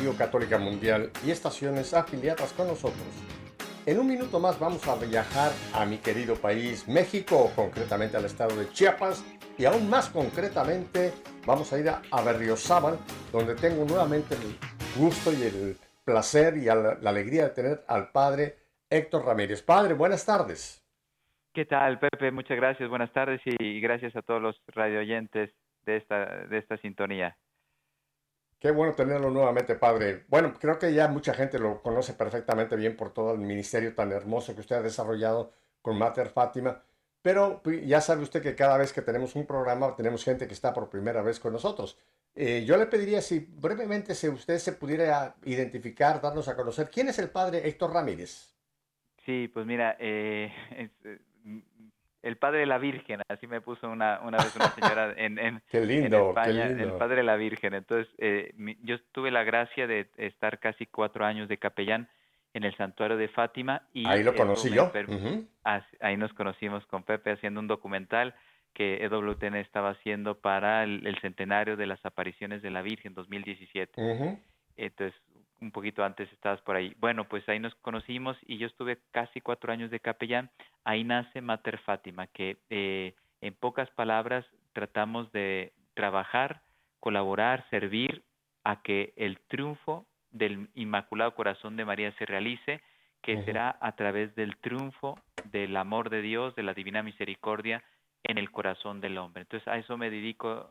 Radio Católica Mundial y estaciones afiliadas con nosotros. En un minuto más vamos a viajar a mi querido país, México, concretamente al estado de Chiapas y aún más concretamente vamos a ir a, Berriozábal, donde tengo nuevamente el gusto y el placer y la, la alegría de tener al padre Héctor Ramírez. Padre, buenas tardes. ¿Qué tal, Pepe? Muchas gracias. Buenas tardes y gracias a todos los radioyentes de esta, de esta sintonía. Qué bueno tenerlo nuevamente, padre. Bueno, creo que ya mucha gente lo conoce perfectamente bien por todo el ministerio tan hermoso que usted ha desarrollado con Mater Fátima, pero pues, ya sabe usted que cada vez que tenemos un programa tenemos gente que está por primera vez con nosotros. Eh, yo le pediría si brevemente si usted se pudiera identificar, darnos a conocer, ¿quién es el padre Héctor Ramírez? Sí, pues mira, eh, eh, el padre de la Virgen, así me puso una, una vez una señora en, en, qué lindo, en España, qué lindo. el padre de la Virgen. Entonces, eh, mi, yo tuve la gracia de estar casi cuatro años de capellán en el santuario de Fátima. y Ahí lo conocí yo. Así- Ahí nos conocimos con Pepe haciendo un documental que EWTN estaba haciendo para el, el centenario de las apariciones de la Virgen 2017. Ujú. Entonces, un poquito antes estabas por ahí. Bueno, pues ahí nos conocimos y yo estuve casi cuatro años de capellán. Ahí nace Mater Fátima, que eh, en pocas palabras tratamos de trabajar, colaborar, servir a que el triunfo del Inmaculado Corazón de María se realice, que será a través del triunfo del amor de Dios, de la divina misericordia en el corazón del hombre. Entonces, a eso me dedico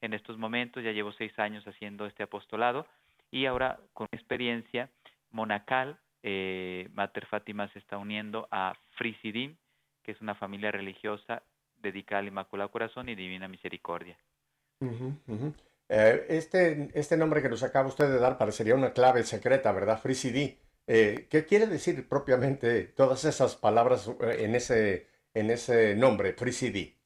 en estos momentos. Ya llevo seis años haciendo este apostolado y ahora con experiencia monacal, eh, Mater Fátima se está uniendo a Frisidim, que es una familia religiosa dedicada al Inmaculado Corazón y Divina Misericordia. Eh, este, este nombre que nos acaba usted de dar parecería una clave secreta, ¿verdad? CD. Eh, ¿qué quiere decir propiamente todas esas palabras en ese, en ese nombre, CD?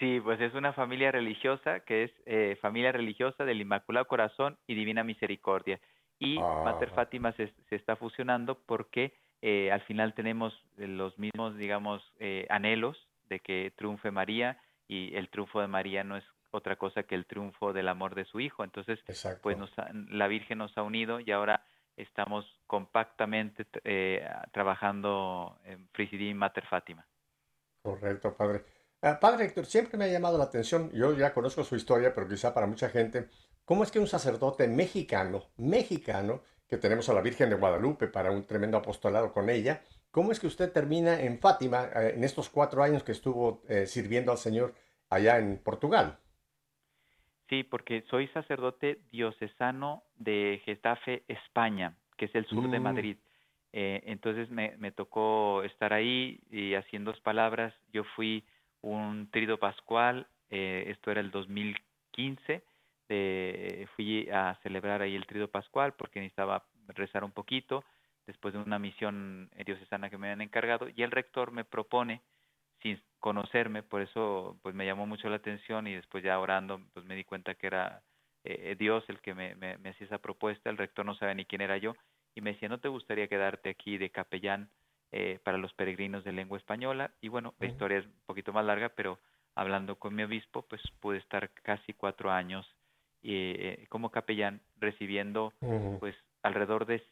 Sí, pues es una familia religiosa que es eh, familia religiosa del Inmaculado Corazón y Divina Misericordia. Y Mater Ah. Fátima se, se está fusionando porque eh, al final tenemos eh, los mismos, digamos, eh, anhelos de que triunfe María y el triunfo de María no es otra cosa que el triunfo del amor de su hijo. Entonces, Exacto. pues nos ha- la Virgen nos ha unido y ahora estamos compactamente eh, trabajando en Frisidim Mater Fátima. Correcto, padre. Ah, padre Héctor, siempre me ha llamado la atención, yo ya conozco su historia, pero quizá para mucha gente, ¿cómo es que un sacerdote mexicano, mexicano, que tenemos a la Virgen de Guadalupe para un tremendo apostolado con ella, ¿cómo es que usted termina en Fátima eh, en estos cuatro años que estuvo eh, sirviendo al Señor allá en Portugal? Sí, porque soy sacerdote diocesano de Getafe, España, que es el sur de Mm. Madrid. Eh, entonces me, me tocó estar ahí y haciendo dos palabras. Yo fui un trido pascual, eh, esto era el 2015, eh, fui a celebrar ahí el trido pascual porque necesitaba rezar un poquito después de una misión diocesana que me habían encargado y el rector me propone sin conocerme, por eso pues me llamó mucho la atención y después ya orando pues me di cuenta que era eh, Dios el que me, me, me hacía esa propuesta, el rector no sabía ni quién era yo y me decía, ¿no te gustaría quedarte aquí de capellán eh, para los peregrinos de lengua española? Y bueno, la historia es un poquito más larga, pero hablando con mi obispo, pues pude estar casi cuatro años eh, como capellán recibiendo pues alrededor de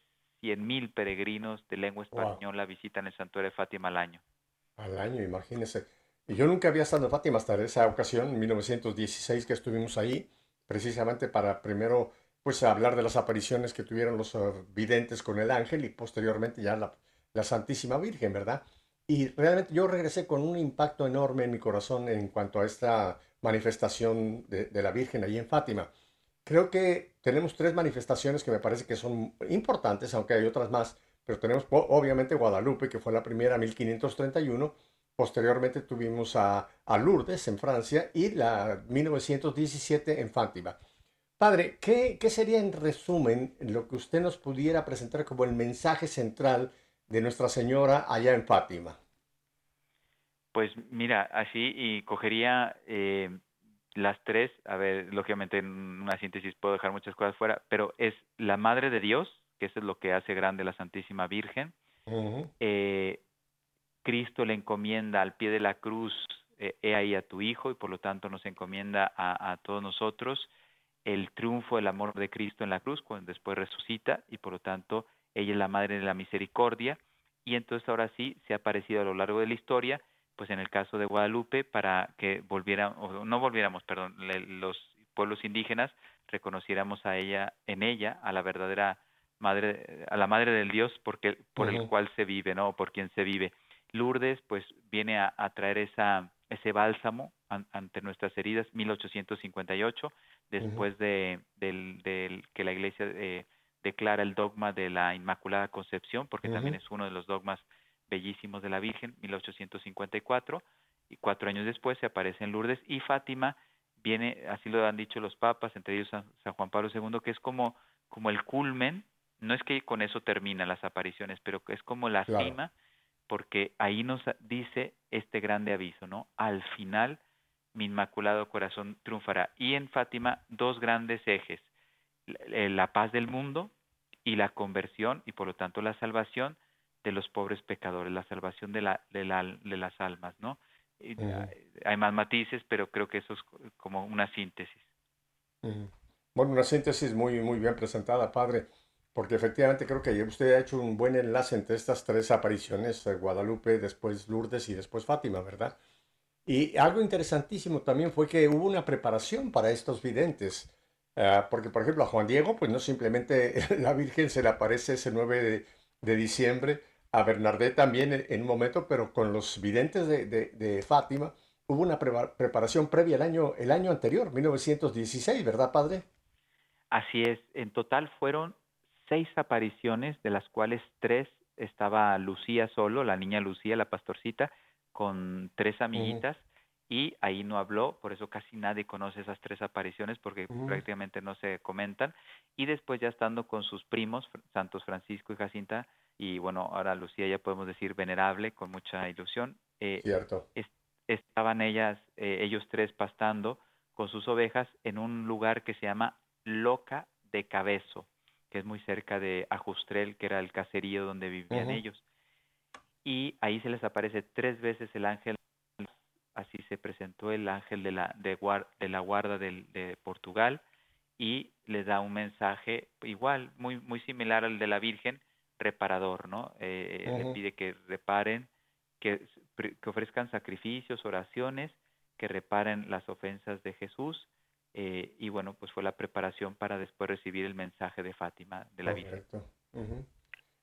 100.000 peregrinos de lengua Wow. española visitan el santuario de Fátima al año. Al año, imagínese. Y yo nunca había estado en Fátima hasta esa ocasión, en 1916 que estuvimos ahí, precisamente para primero pues hablar de las apariciones que tuvieron los eh, videntes con el ángel y posteriormente ya la, la Santísima Virgen, ¿verdad? Y realmente yo regresé con un impacto enorme en mi corazón en cuanto a esta manifestación de, de la Virgen allí en Fátima. Creo que tenemos tres manifestaciones que me parece que son importantes, aunque hay otras más, pero tenemos obviamente Guadalupe, que fue la primera en 1531, posteriormente tuvimos a, a, Lourdes en Francia y la 1917 en Fátima. Padre, ¿qué, ¿qué sería en resumen lo que usted nos pudiera presentar como el mensaje central de Nuestra Señora allá en Fátima? Pues mira, así y cogería eh, las tres, a ver, lógicamente en una síntesis puedo dejar muchas cosas fuera, pero es la Madre de Dios, que eso es lo que hace grande la Santísima Virgen. eh, Cristo le encomienda al pie de la cruz, eh, he ahí a tu Hijo, y por lo tanto nos encomienda a, a, todos nosotros el triunfo del amor de Cristo en la cruz, cuando después resucita, y por lo tanto ella es la Madre de la Misericordia, y entonces ahora sí se ha aparecido a lo largo de la historia, pues en el caso de Guadalupe, para que volviéramos, o no volviéramos, perdón, los pueblos indígenas reconociéramos a ella, en ella, a la verdadera madre, a la madre del Dios porque, por uh -huh. el cual se vive, ¿no? Por quien se vive. Lourdes, pues, viene a, a traer esa, ese bálsamo an, ante nuestras heridas, 1858, después uh -huh. de, del, del, que la iglesia eh, declara el dogma de la Inmaculada Concepción, porque uh -huh. también es uno de los dogmas bellísimos de la Virgen, 1854, y cuatro años después se aparece en Lourdes, y Fátima viene, así lo han dicho los papas, entre ellos San, San Juan Pablo II, que es como, como el culmen, no es que con eso terminan las apariciones, pero es como la claro. cima, porque ahí nos dice este grande aviso, ¿no? Al final mi inmaculado corazón triunfará. Y en Fátima, dos grandes ejes, la paz del mundo y la conversión, y por lo tanto la salvación, de los pobres pecadores, la salvación de, la, de, la, de las almas, ¿no? Uh -huh. Hay más matices, pero creo que eso es como una síntesis. Uh -huh. Bueno, una síntesis muy, muy bien presentada, padre, porque efectivamente creo que usted ha hecho un buen enlace entre estas tres apariciones, eh, Guadalupe, después Lourdes y después Fátima, ¿verdad? Y algo interesantísimo también fue que hubo una preparación para estos videntes, porque por ejemplo a Juan Diego, pues no simplemente la Virgen se le aparece ese 9 de, de diciembre, a Bernardet también en un momento, pero con los videntes de, de, de Fátima hubo una pre preparación previa el año, el año anterior, 1916, ¿verdad, padre? Así es, en total fueron seis apariciones, de las cuales tres estaba Lucía solo, la niña Lucía, la pastorcita, con tres amiguitas, uh -huh. Y ahí no habló, por eso casi nadie conoce esas tres apariciones, porque uh -huh. prácticamente no se comentan, y después ya estando con sus primos, Santos Francisco y Jacinta, y bueno, ahora Lucía ya podemos decir venerable, con mucha ilusión. Eh, Cierto. Es, estaban ellas, eh, ellos tres pastando con sus ovejas en un lugar que se llama Loca de Cabezo, que es muy cerca de Ajustrel, que era el caserío donde vivían uh -huh. ellos. Y ahí se les aparece tres veces el ángel, así se presentó el ángel de la, de, guard, de la guarda de, de Portugal, y les da un mensaje igual, muy, muy similar al de la Virgen, reparador, ¿no? Eh, uh -huh. Le pide que reparen, que, que, ofrezcan sacrificios, oraciones, que reparen las ofensas de Jesús. Eh, y bueno, pues fue la preparación para después recibir el mensaje de Fátima, de la Correcto. Virgen. Uh -huh.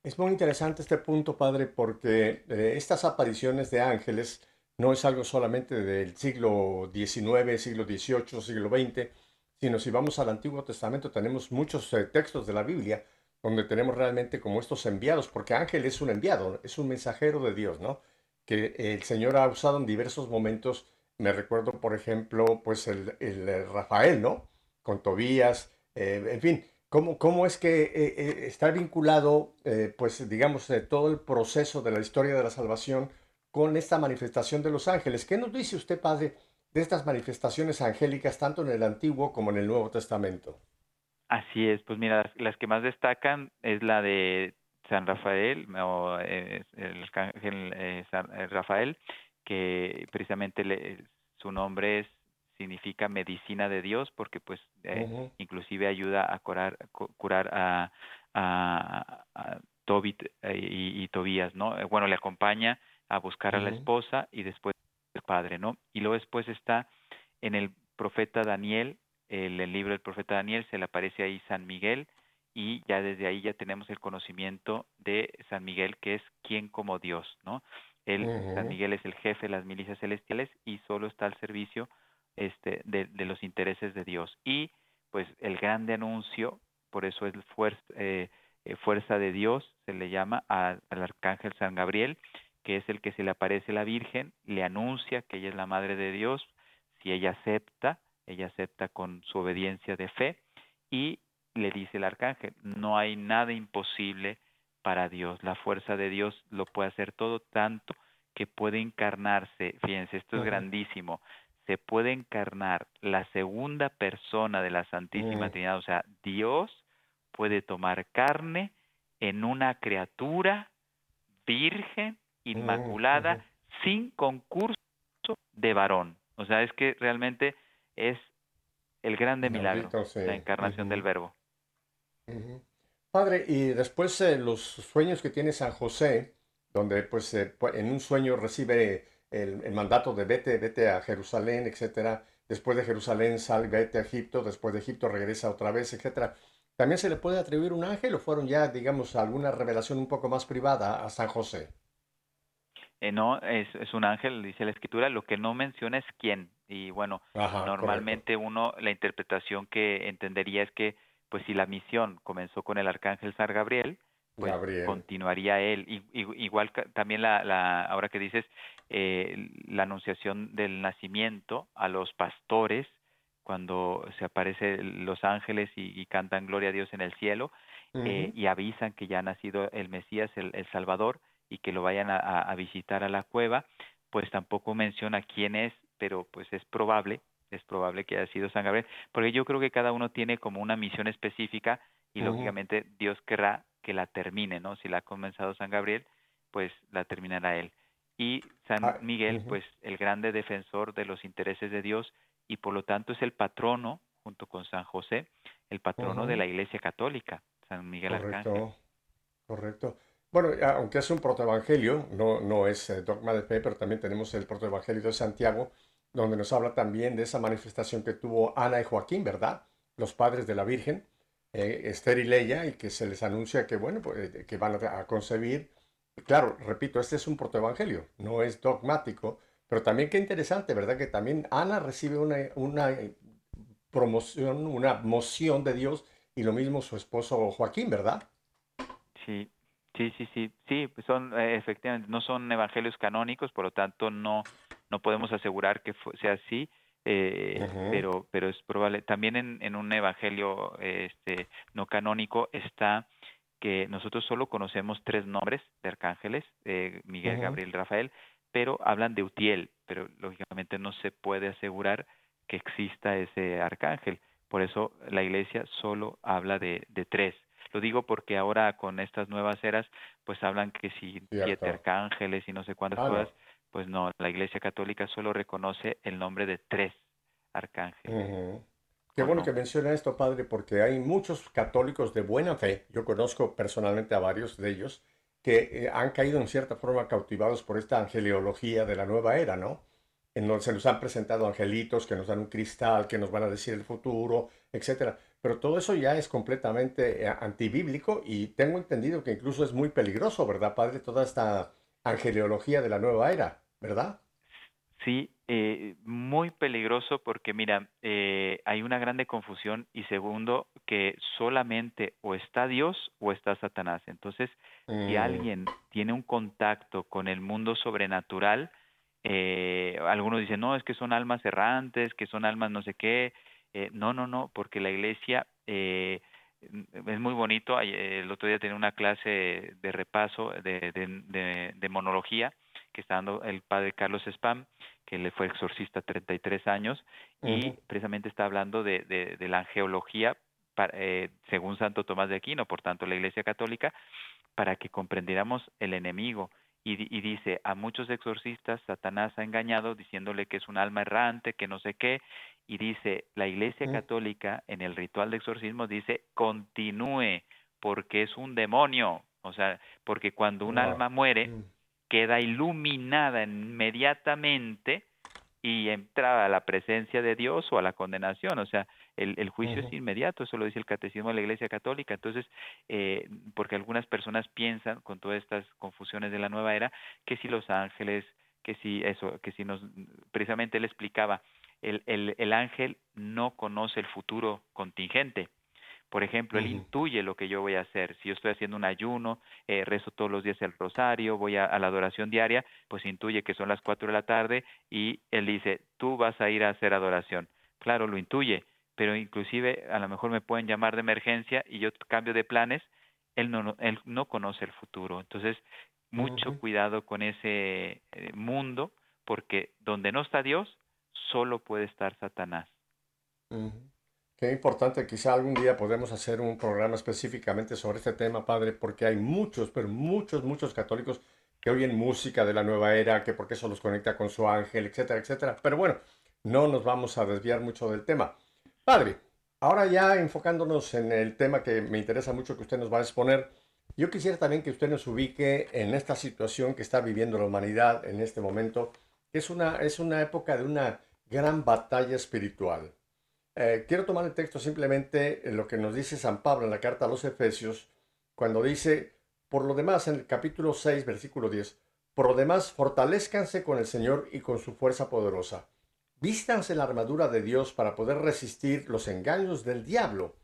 Es muy interesante este punto, padre, porque eh, estas apariciones de ángeles no es algo solamente del siglo XIX, siglo XVIII, siglo XX, sino si vamos al Antiguo Testamento tenemos muchos eh, textos de la Biblia donde tenemos realmente como estos enviados, porque ángel es un enviado, es un mensajero de Dios, ¿no? Que el Señor ha usado en diversos momentos. Me recuerdo, por ejemplo, pues el, el Rafael, ¿no? Con Tobías, eh, en fin, ¿cómo, cómo es que eh, eh, está vinculado, eh, pues digamos, eh, todo el proceso de la historia de la salvación con esta manifestación de los ángeles? ¿Qué nos dice usted, Padre, de estas manifestaciones angélicas, tanto en el Antiguo como en el Nuevo Testamento? Así es, pues mira, las, las, que más destacan es la de San Rafael, o eh, el arcángel eh, San eh, Rafael, que precisamente le, su nombre es, significa medicina de Dios, porque pues uh -huh. inclusive ayuda a curar, curar a, a, a Tobit y, y, Tobías, ¿no? Bueno, le acompaña a buscar uh -huh. a la esposa y después el padre, ¿no? Y luego después está en el profeta Daniel, el, el libro del profeta Daniel se le aparece ahí San Miguel y ya desde ahí ya tenemos el conocimiento de San Miguel que es quien como Dios, ¿no? Él, San Miguel es el jefe de las milicias celestiales y solo está al servicio este, de, de los intereses de Dios. Y pues el grande anuncio, por eso es fuerza, eh, eh, fuerza de Dios, se le llama al arcángel San Gabriel, que es el que se le aparece a la Virgen, le anuncia que ella es la Madre de Dios, si ella acepta, ella acepta con su obediencia de fe, y le dice el arcángel, no hay nada imposible para Dios, la fuerza de Dios lo puede hacer todo tanto que puede encarnarse, fíjense, esto es grandísimo, se puede encarnar la segunda persona de la Santísima. Trinidad, o sea, Dios puede tomar carne en una criatura virgen, inmaculada, sin concurso de varón. O sea, es que realmente es el grande milagro, la encarnación del verbo. Padre, y después eh, los sueños que tiene San José, donde pues eh, en un sueño recibe el, el mandato de vete, vete a Jerusalén, etcétera. Después de Jerusalén sal, vete a Egipto, después de Egipto regresa otra vez, etcétera. ¿También se le puede atribuir un ángel o fueron ya, digamos, alguna revelación un poco más privada a San José? Eh, no, es, es un ángel, dice la escritura, lo que no menciona es quién. Y bueno, Ajá, normalmente uno, la interpretación que entendería es que, pues si la misión comenzó con el arcángel San Gabriel, pues Gabriel. continuaría él. I- igual también la, la, ahora que dices, eh, la anunciación del nacimiento a los pastores, cuando se aparecen los ángeles y, y cantan gloria a Dios en el cielo, eh, y avisan que ya ha nacido el Mesías, el, el Salvador, y que lo vayan a, visitar a la cueva, pues tampoco menciona quién es, pero pues es probable, es probable que haya sido San Gabriel, porque yo creo que cada uno tiene como una misión específica y lógicamente Dios querrá que la termine, ¿no? Si la ha comenzado San Gabriel, pues la terminará él. Y San Ah, Miguel, pues el grande defensor de los intereses de Dios y por lo tanto es el patrono, junto con San José, el patrono de la Iglesia Católica, San Miguel Arcángel. Correcto, correcto. Bueno, aunque es un protoevangelio, no, no es eh, dogma de fe, pero también tenemos el protoevangelio de Santiago, donde nos habla también de esa manifestación que tuvo Ana y Joaquín, ¿verdad? Los padres de la Virgen, eh, Esther y Leia, y que se les anuncia que, bueno, pues, eh, que van a, a concebir. Claro, repito, este es un protoevangelio, no es dogmático, pero también qué interesante, ¿verdad? Que también Ana recibe una, una eh, promoción, una moción de Dios, y lo mismo su esposo Joaquín, ¿verdad? Sí, sí, sí, sí, sí, pues son eh, efectivamente no son evangelios canónicos, por lo tanto no no podemos asegurar que sea así, eh, pero pero es probable. También en, en un evangelio este no canónico está que nosotros solo conocemos tres nombres de arcángeles, eh, Miguel, Ujú. Gabriel, Rafael, pero hablan de Utiel, pero lógicamente no se puede asegurar que exista ese arcángel. Por eso la iglesia solo habla de, de tres. Lo digo porque ahora con estas nuevas eras, pues hablan que si siete arcángeles y no sé cuántas Ah, no. cosas, pues no, la iglesia católica solo reconoce el nombre de tres arcángeles. Qué ¿O bueno no? que menciona esto, padre, porque hay muchos católicos de buena fe, yo conozco personalmente a varios de ellos, que eh, han caído en cierta forma cautivados por esta angeliología de la nueva era, ¿no? En donde se nos han presentado angelitos que nos dan un cristal, que nos van a decir el futuro, etcétera. Pero todo eso ya es completamente eh, antibíblico y tengo entendido que incluso es muy peligroso, ¿verdad, padre? Toda esta angeliología de la nueva era, ¿verdad? Sí, eh, muy peligroso porque mira, eh, hay una grande confusión y segundo, que solamente o está Dios o está Satanás. Entonces, si Mm, alguien tiene un contacto con el mundo sobrenatural, eh, algunos dicen, no, es que son almas errantes, que son almas no sé qué. Eh, no, no, no, porque la iglesia eh, es muy bonito. Ay- El otro día tenía una clase de repaso de, de, de, de monología que está dando el padre Carlos Spam, que le fue exorcista 33 años, y Ujú. precisamente está hablando de, de, de la angeología para- eh, según Santo Tomás de Aquino, por tanto la Iglesia Católica, para que comprendiéramos el enemigo. Y, y dice, a muchos exorcistas Satanás ha engañado diciéndole que es un alma errante, que no sé qué, y dice, la Iglesia. Católica en el ritual de exorcismo dice, continúe, porque es un demonio. O sea, porque cuando un Wow. alma muere, Mm. queda iluminada inmediatamente y entra a la presencia de Dios o a la condenación. O sea, el, juicio es inmediato, eso lo dice el Catecismo de la Iglesia Católica. Entonces, eh, porque algunas personas piensan, con todas estas confusiones de la nueva era, que si los ángeles, que si eso, que si nos, precisamente él explicaba, el, el, el ángel no conoce el futuro contingente. Por ejemplo, él intuye lo que yo voy a hacer. Si yo estoy haciendo un ayuno, eh, rezo todos los días el rosario, voy a, la adoración diaria, pues intuye que son las cuatro de la tarde y él dice, tú vas a ir a hacer adoración. Claro, lo intuye, pero inclusive a lo mejor me pueden llamar de emergencia y yo cambio de planes, él no, él no conoce el futuro. Entonces, mucho cuidado con ese eh, mundo, porque donde no está Dios, solo puede estar Satanás. Qué importante, quizá algún día podemos hacer un programa específicamente sobre este tema, padre, porque hay muchos, pero muchos, muchos católicos que oyen música de la nueva era, que porque eso los conecta con su ángel, etcétera, etcétera. Pero bueno, no nos vamos a desviar mucho del tema. Padre, ahora ya enfocándonos en el tema que me interesa mucho que usted nos va a exponer, yo quisiera también que usted nos ubique en esta situación que está viviendo la humanidad en este momento, que es una, es una época de una gran batalla espiritual. Eh, quiero tomar el texto simplemente en lo que nos dice San Pablo en la carta a los Efesios, cuando dice, por lo demás, en el capítulo 6, versículo 10, por lo demás, fortalezcanse con el Señor y con su fuerza poderosa. Vístanse la armadura de Dios para poder resistir los engaños del diablo,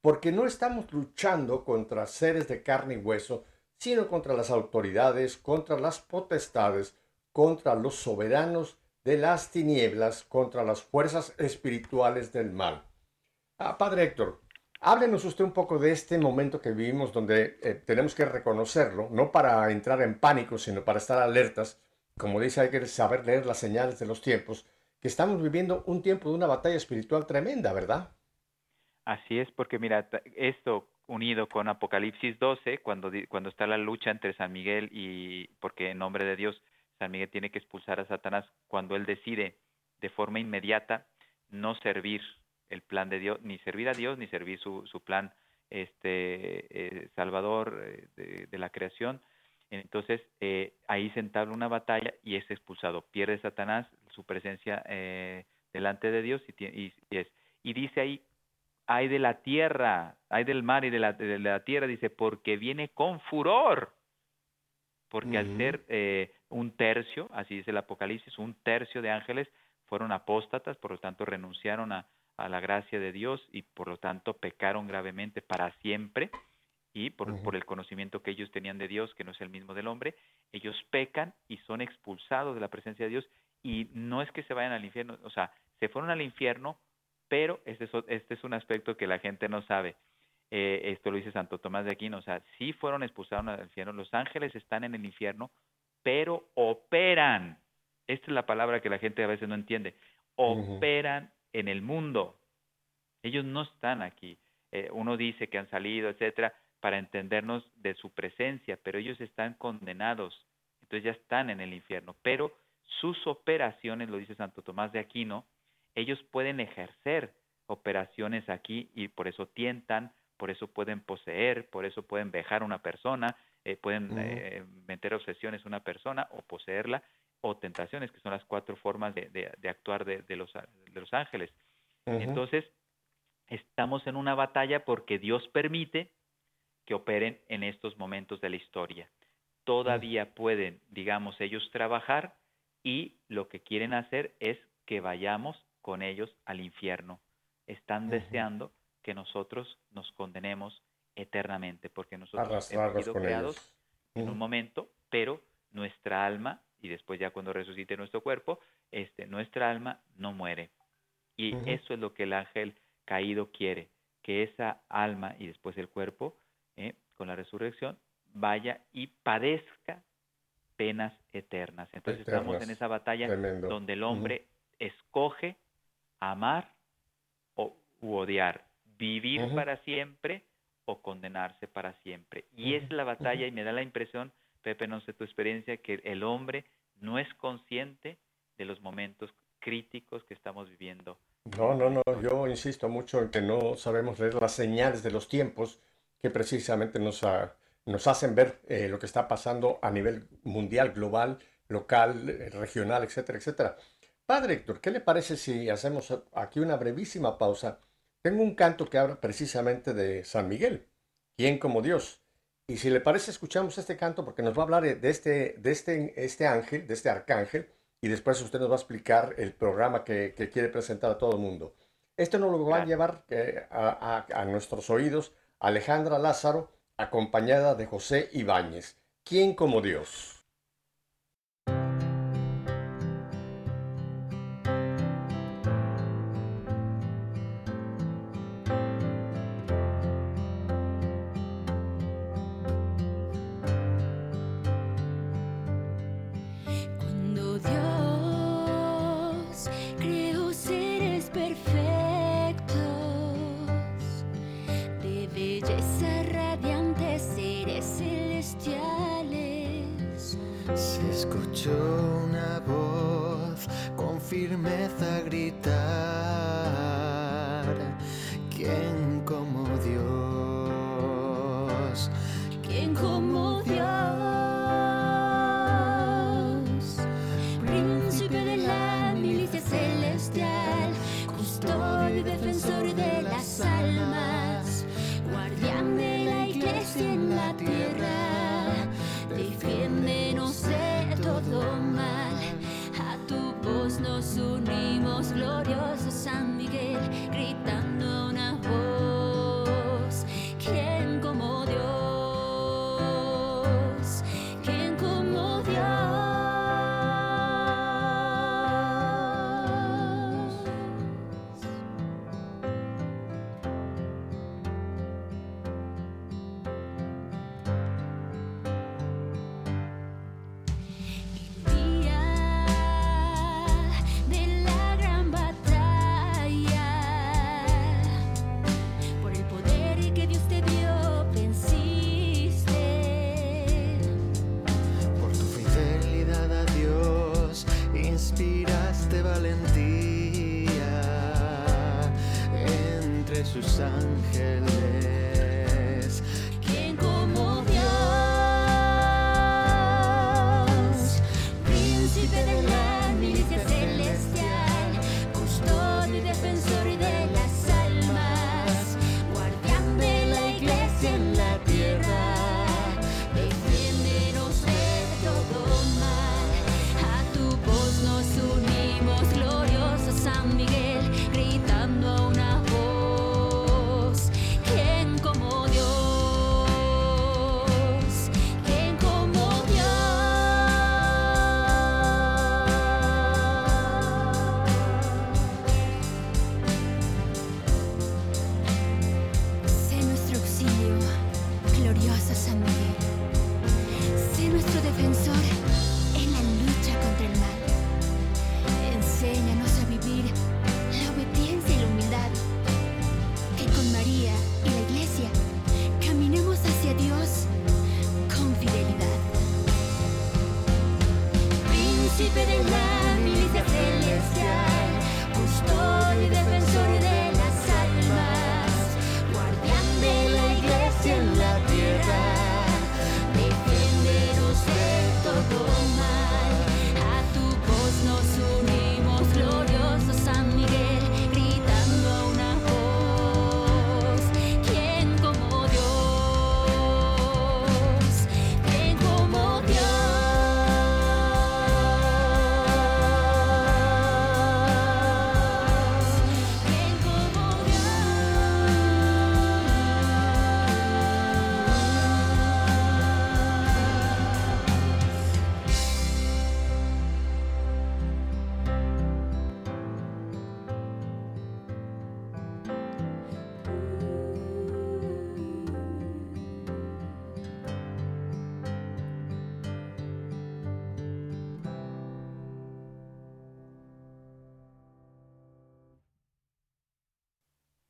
porque no estamos luchando contra seres de carne y hueso, sino contra las autoridades, contra las potestades, contra los soberanos de las tinieblas contra las fuerzas espirituales del mal. Ah, padre Héctor, háblenos usted un poco de este momento que vivimos donde eh, tenemos que reconocerlo, no para entrar en pánico, sino para estar alertas. Como dice, hay que saber leer las señales de los tiempos, que estamos viviendo un tiempo de una batalla espiritual tremenda, ¿verdad? Así es, porque mira, esto unido con Apocalipsis 12, cuando, cuando está la lucha entre San Miguel y, porque en nombre de Dios, San Miguel tiene que expulsar a Satanás cuando él decide de forma inmediata no servir el plan de Dios, ni servir a Dios, ni servir su, su plan este, eh, salvador eh, de, la creación. Entonces eh, ahí se entabla una batalla y es expulsado. Pierde Satanás su presencia delante de Dios y, y, es, y dice ahí, hay de la tierra, hay del mar y de la, de la tierra, dice, porque viene con furor porque al ser eh, un tercio, así dice el Apocalipsis, un tercio de ángeles fueron apóstatas, por lo tanto renunciaron a, la gracia de Dios y por lo tanto pecaron gravemente para siempre y por, por, el conocimiento que ellos tenían de Dios, que no es el mismo del hombre, ellos pecan y son expulsados de la presencia de Dios y no es que se vayan al infierno, o sea, se fueron al infierno, pero este es, este es un aspecto que la gente no sabe. Eh, esto lo dice Santo Tomás de Aquino, o sea, sí fueron expulsados al infierno, los ángeles están en el infierno, pero operan, esta es la palabra que la gente a veces no entiende, operan en el mundo, ellos no están aquí, eh, uno dice que han salido, etcétera, para entendernos de su presencia, pero ellos están condenados, entonces ya están en el infierno, pero sus operaciones, lo dice Santo Tomás de Aquino, ellos pueden ejercer operaciones aquí y por eso tientan, por eso pueden poseer, por eso pueden dejar a una persona, eh, pueden eh, meter obsesiones a una persona o poseerla, o tentaciones, que son las cuatro formas de, de, actuar de, de, los, de los ángeles. Entonces, estamos en una batalla porque Dios permite que operen en estos momentos de la historia. Todavía pueden, digamos, ellos trabajar y lo que quieren hacer es que vayamos con ellos al infierno. Están deseando que nosotros nos condenemos eternamente, porque nosotros hemos sido creados en un momento, pero nuestra alma, y después ya cuando resucite nuestro cuerpo, este, nuestra alma no muere. Y eso es lo que el ángel caído quiere, que esa alma y después el cuerpo, eh, con la resurrección, vaya y padezca penas eternas. Entonces estamos en esa batalla donde el hombre escoge amar o, u odiar vivir para siempre o condenarse para siempre. Y es la batalla y me da la impresión, Pepe, no sé tu experiencia, que el hombre no es consciente de los momentos críticos que estamos viviendo. No, no, no, yo insisto mucho en que no sabemos leer las señales de los tiempos que precisamente nos, nos hacen ver eh, lo que está pasando a nivel mundial, global, local, eh, regional, etcétera, etcétera. Padre Héctor, ¿qué le parece si hacemos aquí una brevísima pausa? Tengo un canto que habla precisamente de San Miguel, ¿quién como Dios? Y si le parece, escuchamos este canto porque nos va a hablar de este, de este, este ángel, de este arcángel, y después usted nos va a explicar el programa que, quiere presentar a todo el mundo. Esto nos lo va a llevar eh, a, nuestros oídos Alejandra Lázaro, acompañada de José Ibáñez. ¿Quién como Dios? escuchó una voz con firmeza gritar. que le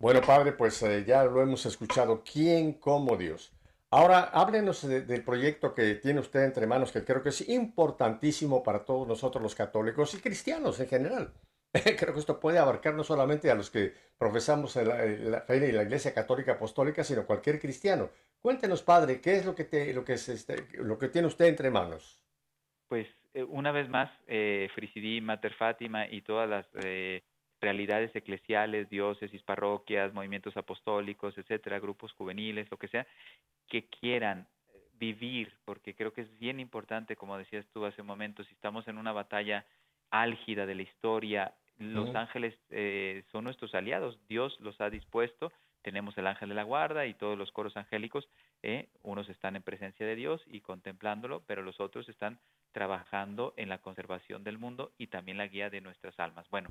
Bueno, padre, pues eh, ya lo hemos escuchado. ¿Quién como Dios? Ahora, háblenos del proyecto que tiene usted entre manos, que creo que es importantísimo para todos nosotros los católicos y cristianos en general. creo que esto puede abarcar no solamente a los que profesamos la, fe y la Iglesia Católica Apostólica, sino cualquier cristiano. Cuéntenos, padre, ¿qué es lo que, te, lo que, es este, tiene usted entre manos? Pues eh, una vez más, eh, Frisidí, Mater Fátima y todas las eh, realidades eclesiales, diócesis, parroquias, movimientos apostólicos, etcétera, grupos juveniles, lo que sea, que quieran vivir, porque creo que es bien importante, como decías tú hace un momento, si estamos en una batalla álgida de la historia, los ángeles eh, son nuestros aliados, Dios los ha dispuesto, tenemos el ángel de la guarda y todos los coros angélicos, eh, unos están en presencia de Dios y contemplándolo, pero los otros están trabajando en la conservación del mundo y también la guía de nuestras almas. Bueno,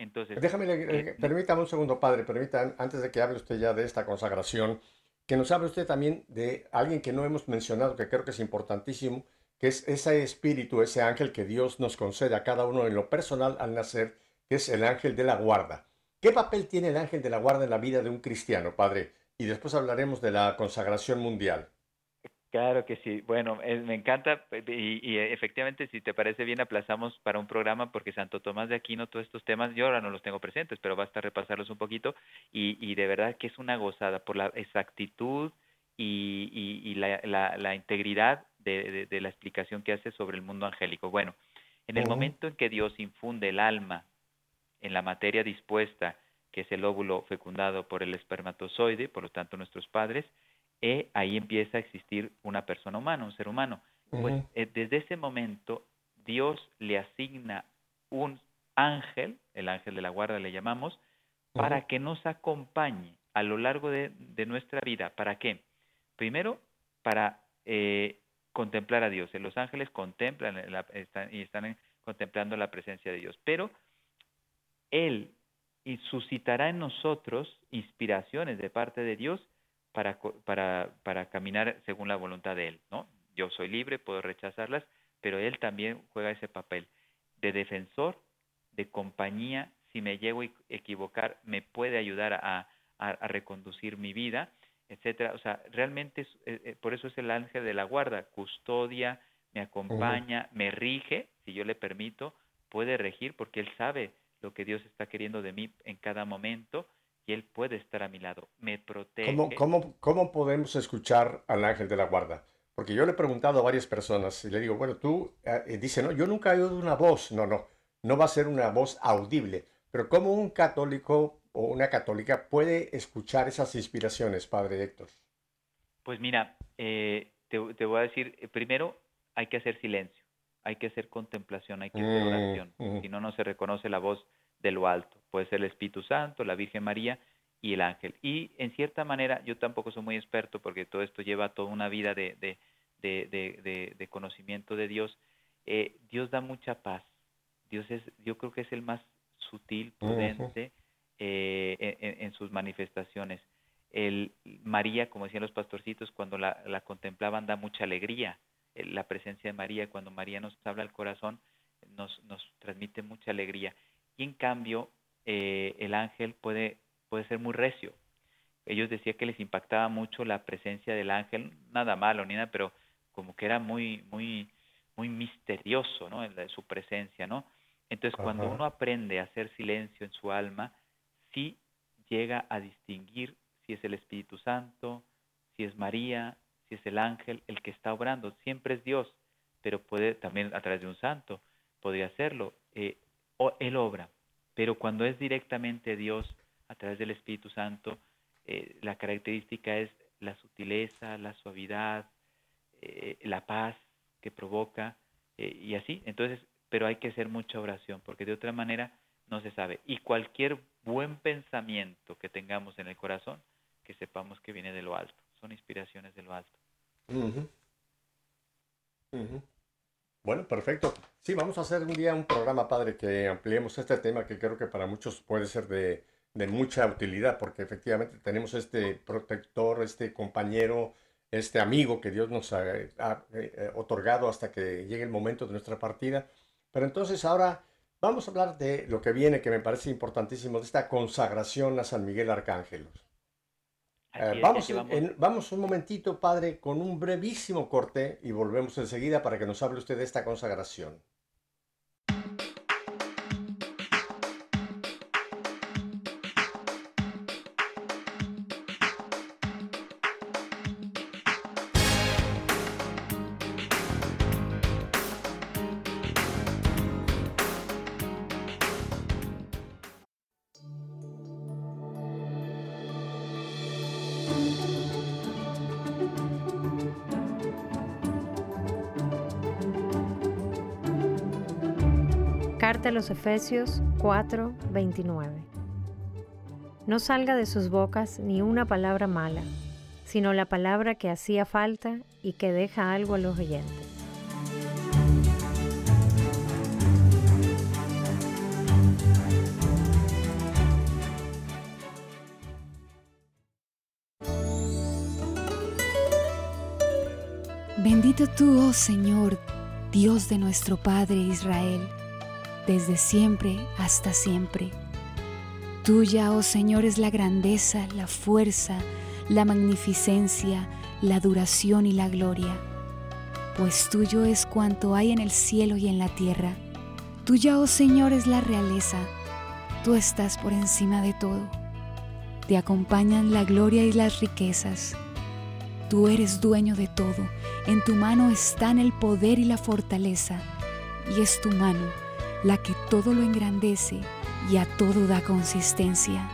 entonces... Déjame, eh, permítame un segundo, padre, permítame, antes de que hable usted ya de esta consagración, que nos hable usted también de alguien que no hemos mencionado, que creo que es importantísimo, que es ese espíritu, ese ángel que Dios nos concede a cada uno en lo personal al nacer, que es el ángel de la guarda. ¿Qué papel tiene el ángel de la guarda en la vida de un cristiano, padre? Y después hablaremos de la consagración mundial. Claro que sí. Bueno, me encanta y, efectivamente, si te parece bien, aplazamos para un programa porque Santo Tomás de Aquino, todos estos temas, yo ahora no los tengo presentes, pero basta repasarlos un poquito y, de verdad que es una gozada por la exactitud y, la, integridad de, la explicación que hace sobre el mundo angélico. Bueno, en el momento en que Dios infunde el alma en la materia dispuesta, que es el óvulo fecundado por el espermatozoide, por lo tanto nuestros padres, eh, ahí empieza a existir una persona humana, un ser humano. Pues eh, desde ese momento Dios le asigna un ángel, el ángel de la guarda le llamamos, para que nos acompañe a lo largo de, nuestra vida. ¿Para qué? Primero, para eh, contemplar a Dios. Los ángeles contemplan y están contemplando la presencia de Dios. Pero Él suscitará en nosotros inspiraciones de parte de Dios para, para, para caminar según la voluntad de Él, ¿no? Yo soy libre, puedo rechazarlas, pero Él también juega ese papel de defensor, de compañía, si me llego a equivocar, me puede ayudar a, a, reconducir mi vida, etcétera. O sea, realmente eh, eh, por eso es el ángel de la guarda, custodia, me acompaña, me rige, si yo le permito, puede regir porque él sabe lo que Dios está queriendo de mí en cada momento y Él puede estar a mi lado, me protege. ¿Cómo, cómo, cómo podemos escuchar al ángel de la guarda? Porque yo le he preguntado a varias personas y le digo, bueno, tú, eh, dice, no, yo nunca he oído una voz. No, no, no va a ser una voz audible. Pero ¿cómo un católico o una católica puede escuchar esas inspiraciones, Padre Héctor? Pues mira, eh, te, voy a decir, eh, primero hay que hacer silencio, hay que hacer contemplación, hay que hacer mm, oración. Si no, no se reconoce la voz de lo alto. Puede ser el Espíritu Santo, la Virgen María y el ángel. Y en cierta manera, yo tampoco soy muy experto porque todo esto lleva toda una vida de, de, de, de, conocimiento de Dios. Eh, Dios da mucha paz. Dios es, yo creo que es el más sutil, prudente eh, en, sus manifestaciones. El, María, como decían los pastorcitos, cuando la, la contemplaban da mucha alegría. Eh, la presencia de María, cuando María nos habla al corazón, nos, nos transmite mucha alegría. Y en cambio, eh, el ángel puede, puede ser muy recio. Ellos decían que les impactaba mucho la presencia del ángel, nada malo ni nada, pero como que era muy, muy, muy misterioso, ¿no? su presencia, ¿no? Entonces, cuando uno aprende a hacer silencio en su alma, sí llega a distinguir si es el Espíritu Santo, si es María, si es el ángel el que está obrando. Siempre es Dios, pero puede también a través de un santo, podría hacerlo. Eh, Él obra. Pero cuando es directamente Dios a través del Espíritu Santo, eh, la característica es la sutileza, la suavidad, eh, la paz que provoca eh, y así. Entonces, pero hay que hacer mucha oración porque de otra manera no se sabe. Y cualquier buen pensamiento que tengamos en el corazón, que sepamos que viene de lo alto. Son inspiraciones de lo alto. Bueno, perfecto. Sí, vamos a hacer un día un programa, padre, que ampliemos este tema que creo que para muchos puede ser de, mucha utilidad, porque efectivamente tenemos este protector, este compañero, este amigo que Dios nos ha, eh, otorgado hasta que llegue el momento de nuestra partida. Pero entonces ahora vamos a hablar de lo que viene, que me parece importantísimo, de esta consagración a San Miguel Arcángel. Eh, vamos, vamos. un momentito, padre, con un brevísimo corte y volvemos enseguida para que nos hable usted de esta consagración. Los Efesios 4, 29. No salga de sus bocas ni una palabra mala, sino la palabra que hacía falta y que deja algo a los oyentes. Bendito tú, oh Señor, Dios de nuestro Padre Israel, desde siempre hasta siempre. Tuya, oh Señor, es la grandeza, la fuerza, la magnificencia, la duración y la gloria. Pues tuyo es cuanto hay en el cielo y en la tierra. Tuya, oh Señor, es la realeza. Tú estás por encima de todo. Te acompañan la gloria y las riquezas. Tú eres dueño de todo. En tu mano están el poder y la fortaleza. Y es tu mano la que todo lo engrandece y a todo da consistencia.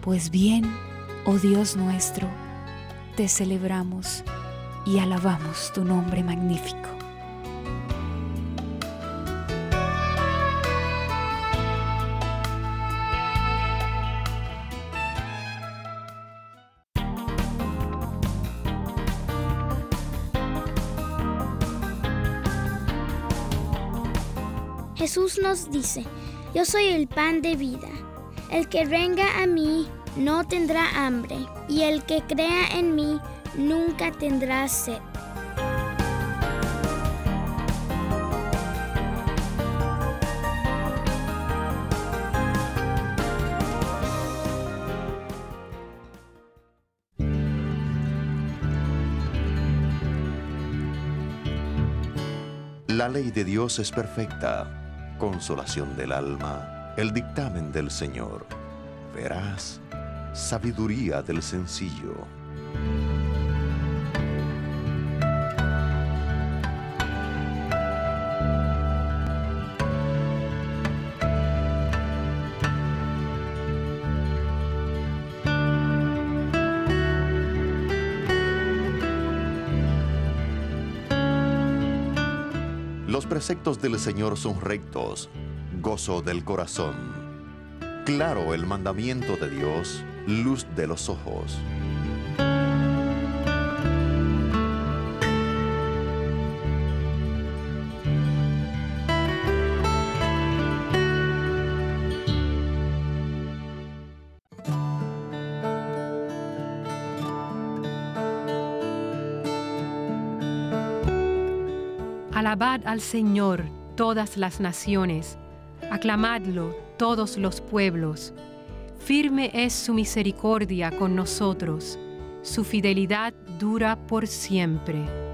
Pues bien, oh Dios nuestro, te celebramos y alabamos tu nombre magnífico. Nos dice, yo soy el pan de vida. El que venga a mí no tendrá hambre, y el que crea en mí nunca tendrá sed. La ley de Dios es perfecta, consolación del alma, el dictamen del Señor. Verás, sabiduría del sencillo. Preceptos del Señor son rectos, gozo del corazón. Claro el mandamiento de Dios, luz de los ojos. Alabad al Señor todas las naciones, aclamadlo todos los pueblos. Firme es su misericordia con nosotros, su fidelidad dura por siempre.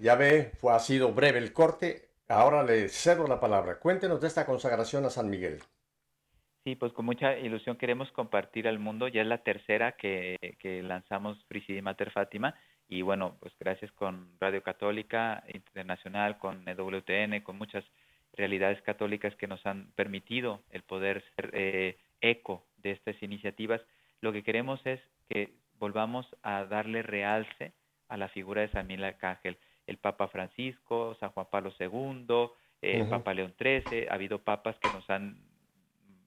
Ya ve, fue, ha sido breve el corte. Ahora le cedo la palabra. Cuéntenos de esta consagración a San Miguel. Sí, pues con mucha ilusión queremos compartir al mundo. Ya es la tercera que, que lanzamos Frisidi Mater Fátima. Y bueno, pues gracias con Radio Católica Internacional, con EWTN, con muchas realidades católicas que nos han permitido el poder ser eh, eco de estas iniciativas. Lo que queremos es que volvamos a darle realce a la figura de San Miguel Arcángel. El Papa Francisco, San Juan Pablo II, eh, Ujú. Papa León XIII, ha habido papas que nos han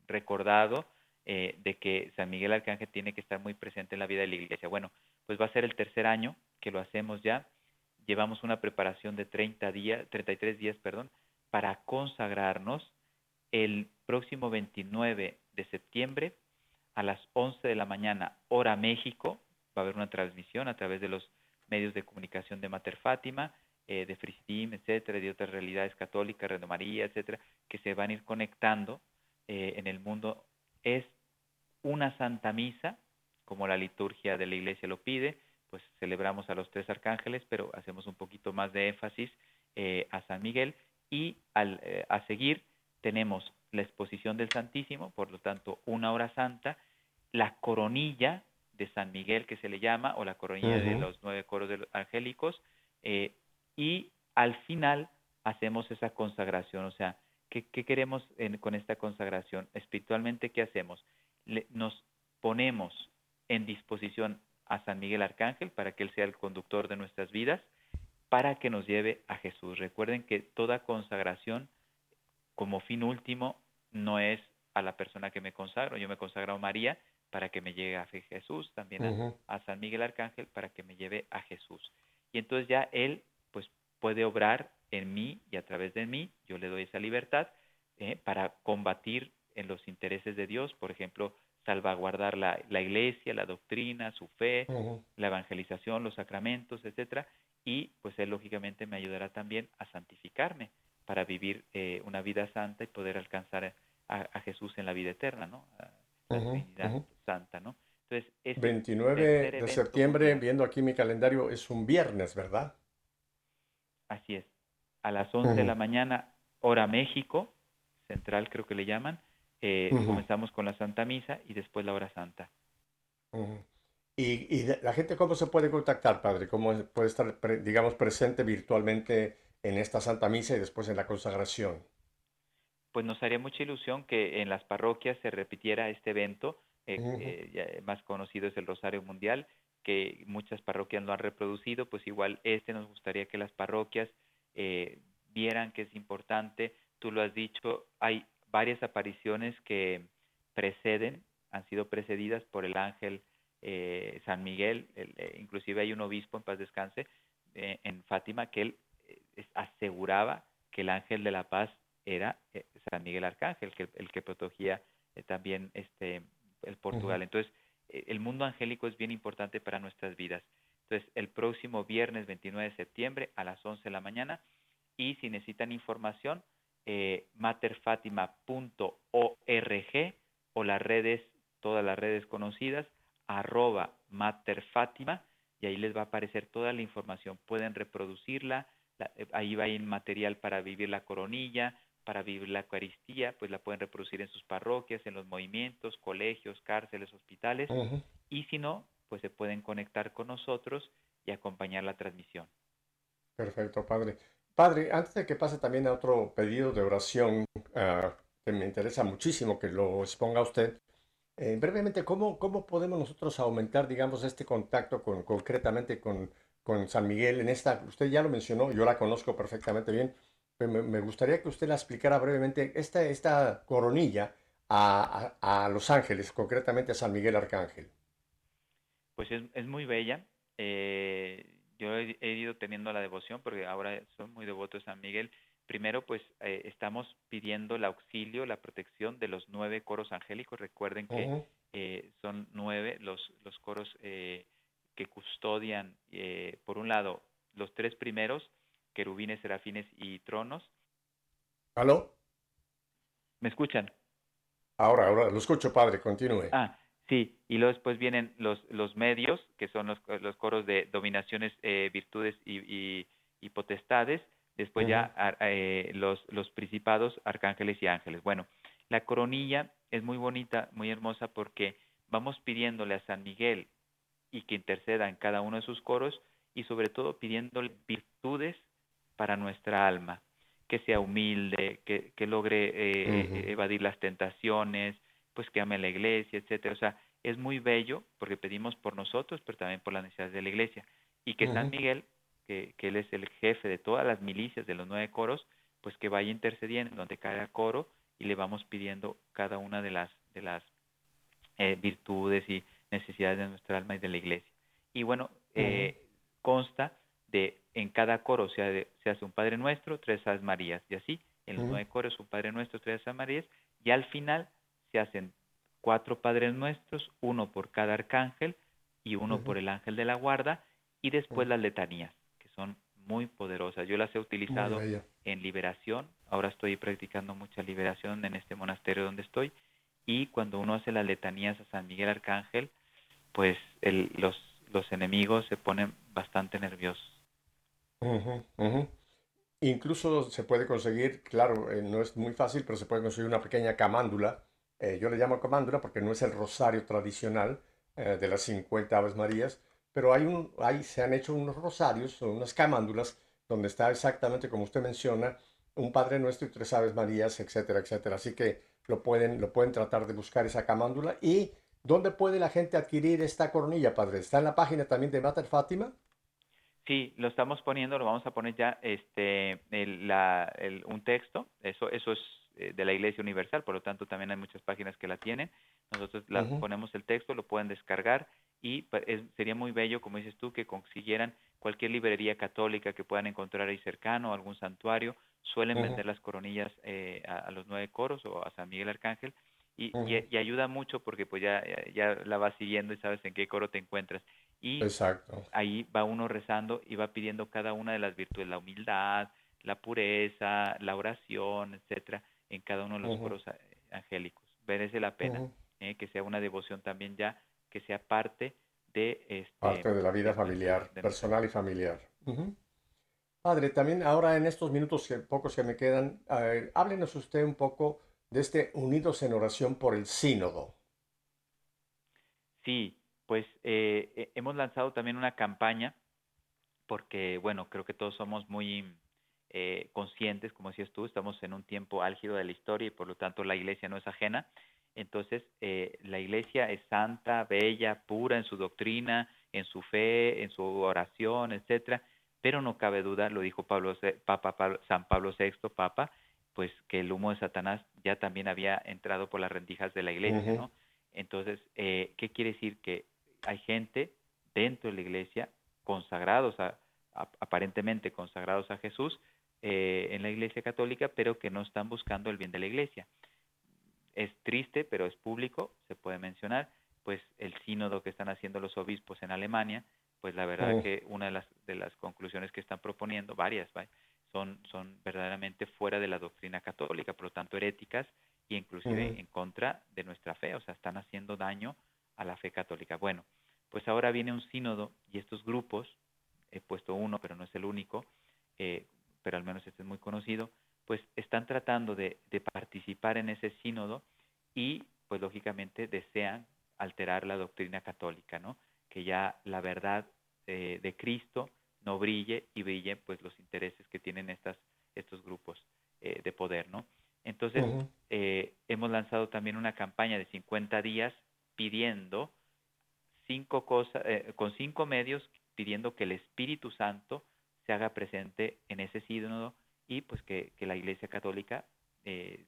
recordado eh, de que San Miguel Arcángel tiene que estar muy presente en la vida de la iglesia. Bueno, pues va a ser el tercer año que lo hacemos ya. Llevamos una preparación de 30 días, 33 días, perdón, para consagrarnos el próximo 29 de septiembre a las 11 de la mañana, hora México. Va a haber una transmisión a través de los medios de comunicación de Mater Fátima, eh, de Fristim, etcétera, de otras realidades católicas, Radio María, etcétera, que se van a ir conectando eh, en el mundo. Es una Santa Misa, como la liturgia de la Iglesia lo pide, pues celebramos a los tres arcángeles, pero hacemos un poquito más de énfasis eh, a San Miguel y al, eh, a seguir tenemos la exposición del Santísimo, por lo tanto, una hora santa, la coronilla de San Miguel, que se le llama, o la coronilla de los nueve coros de los angélicos, eh, y al final hacemos esa consagración, o sea, ¿qué, queremos con esta consagración? Espiritualmente, ¿qué hacemos? nos ponemos en disposición a San Miguel Arcángel para que Él sea el conductor de nuestras vidas, para que nos lleve a Jesús. Recuerden que toda consagración como fin último no es a la persona que me consagro, yo me consagro a María para que me lleve a Jesús, también a, San Miguel Arcángel para que me lleve a Jesús. Y entonces ya Él pues puede obrar en mí y a través de mí, yo le doy esa libertad eh, para combatir en los intereses de Dios, por ejemplo, salvaguardar la, la iglesia, la doctrina, su fe, la evangelización, los sacramentos, etcétera, y pues él lógicamente me ayudará también a santificarme para vivir eh, una vida santa y poder alcanzar a, Jesús en la vida eterna, ¿no? la Trinidad Santa, ¿no? Entonces, 29 de septiembre, viendo aquí mi calendario, es un viernes, ¿verdad? Así es. A las 11 de la mañana, hora México, central creo que le llaman, eh, comenzamos con la Santa Misa y después la hora santa. ¿Y, la gente cómo se puede contactar, Padre? ¿Cómo puede estar, digamos, presente virtualmente en esta Santa Misa y después en la consagración? Pues nos haría mucha ilusión que en las parroquias se repitiera este evento, eh, eh, más conocido es el Rosario Mundial, que muchas parroquias lo han reproducido, pues igual este nos gustaría que las parroquias vieran que es importante, tú lo has dicho, hay varias apariciones que preceden, han sido precedidas por el ángel eh, San Miguel, eh, inclusive hay un obispo en paz descanse eh, en Fátima que él aseguraba que el ángel de la paz era San Miguel Arcángel, que el que protegía también este el Portugal. Entonces, el mundo angélico es bien importante para nuestras vidas. Entonces, el próximo viernes 29 de septiembre a las 11 de la mañana y si necesitan información, eh, materfatima.org o las redes, todas las redes conocidas, arroba materfatima, y ahí les va a aparecer toda la información. Pueden reproducirla, eh, ahí va en material para vivir la coronilla, para vivir la Eucaristía, pues la pueden reproducir en sus parroquias, en los movimientos, colegios, cárceles, hospitales, y si no, pues se pueden conectar con nosotros y acompañar la transmisión. Perfecto, Padre. Padre, antes de que pase también a otro pedido de oración ah, que me interesa muchísimo que lo exponga usted, eh, brevemente, ¿cómo, ¿cómo podemos nosotros aumentar, digamos, este contacto con, concretamente con, con San Miguel en esta, usted ya lo mencionó, yo la conozco perfectamente bien, me, gustaría que usted la explicara brevemente, esta, esta coronilla a, a, Los Ángeles, concretamente a San Miguel Arcángel. Pues es, es muy bella. Eh, yo he, ido teniendo la devoción porque ahora soy muy devoto de San Miguel. Primero, pues eh, estamos pidiendo el auxilio, la protección de los nueve coros angélicos. Recuerden que eh, son nueve los, los coros eh, que custodian, por un lado, los tres primeros, querubines, serafines y tronos. ¿Aló? ¿Me escuchan? Ahora, ahora, lo escucho, padre, continúe. Ah, Sí, y luego después vienen los, los medios, que son los, los coros de dominaciones, eh, virtudes y, y, potestades, después ya eh, los, los principados, arcángeles y ángeles. Bueno, la coronilla es muy bonita, muy hermosa, porque vamos pidiéndole a San Miguel y que interceda en cada uno de sus coros y sobre todo pidiéndole virtudes para nuestra alma, que sea humilde, que, que logre eh, evadir las tentaciones, pues que ame la iglesia, etcétera. O sea, es muy bello porque pedimos por nosotros, pero también por las necesidades de la iglesia. Y que San Miguel, que, que, él es el jefe de todas las milicias de los nueve coros, pues que vaya intercediendo donde cada coro y le vamos pidiendo cada una de las, de las eh, virtudes y necesidades de nuestra alma y de la iglesia. Y bueno, eh, consta de en cada coro se, se, hace un Padre Nuestro, tres Aves Marías, y así, en los nueve coros un Padre Nuestro, tres Aves Marías, y al final se hacen cuatro Padres Nuestros, uno por cada arcángel y uno por el ángel de la guarda, y después las letanías, que son muy poderosas. Yo las he utilizado en liberación, ahora estoy practicando mucha liberación en este monasterio donde estoy, y cuando uno hace las letanías a San Miguel Arcángel, pues los, los enemigos se ponen bastante nerviosos. Incluso se puede conseguir, claro, eh, no es muy fácil, pero se puede conseguir una pequeña camándula. Eh, yo le llamo camándula porque no es el rosario tradicional eh, de las 50 Aves Marías, pero hay un, hay, se han hecho unos rosarios, unas camándulas, donde está exactamente como usted menciona, un Padre Nuestro y tres Aves Marías, etcétera, etcétera. Así que lo pueden, lo pueden tratar de buscar esa camándula. ¿Y dónde puede la gente adquirir esta coronilla, Padre? ¿Está en la página también de Mater Fátima? Sí, lo estamos poniendo, lo vamos a poner ya este el, la, el, un texto, eso eso es eh, de la Iglesia Universal, por lo tanto también hay muchas páginas que la tienen. Nosotros la, ponemos el texto, lo pueden descargar y pues, sería muy bello, como dices tú, que consiguieran cualquier librería católica que puedan encontrar ahí cercano, algún santuario, suelen vender las coronillas eh, a, los nueve coros o a San Miguel Arcángel y, y, ayuda mucho porque pues ya, ya la vas siguiendo y sabes en qué coro te encuentras. Y ahí va uno rezando y va pidiendo cada una de las virtudes, la humildad, la pureza, la oración, etcétera, en cada uno de los coros angélicos. Merece la pena eh, que sea una devoción también ya, que sea parte de este, parte de la vida familiar, personal y familiar. Padre, también ahora en estos minutos que, pocos que me quedan, háblenos usted un poco de este Unidos en Oración por el Sínodo. Sí, pues eh, eh, hemos lanzado también una campaña porque, bueno, creo que todos somos muy eh, conscientes, como decías tú, estamos en un tiempo álgido de la historia y por lo tanto la iglesia no es ajena. Entonces, la iglesia es santa, bella, pura en su doctrina, en su fe, en su oración, etcétera, pero no cabe duda, lo dijo Pablo, Papa, San Pablo VI, Papa, pues que el humo de Satanás ya también había entrado por las rendijas de la iglesia, ¿no? Entonces, ¿qué quiere decir? Que hay gente dentro de la iglesia consagrados a, aparentemente consagrados a Jesús eh, en la iglesia católica, pero que no están buscando el bien de la iglesia. Es triste, pero es público, se puede mencionar, pues el sínodo que están haciendo los obispos en Alemania, pues la verdad que una de las, de las conclusiones que están proponiendo, varias, son, son verdaderamente fuera de la doctrina católica, por lo tanto heréticas e inclusive en contra de nuestra fe, o sea, están haciendo daño a la fe católica. Bueno, pues ahora viene un sínodo y estos grupos, he puesto uno, pero no es el único, eh, pero al menos este es muy conocido, pues están tratando de, participar en ese sínodo y pues lógicamente desean alterar la doctrina católica, ¿no? Que ya la verdad eh, de Cristo no brille y brille pues los intereses que tienen estas, estos grupos eh, de poder, ¿no? Entonces, hemos lanzado también una campaña de 50 días pidiendo cinco cosas, eh, con cinco medios, pidiendo que el Espíritu Santo se haga presente en ese sínodo y pues que, la Iglesia Católica eh,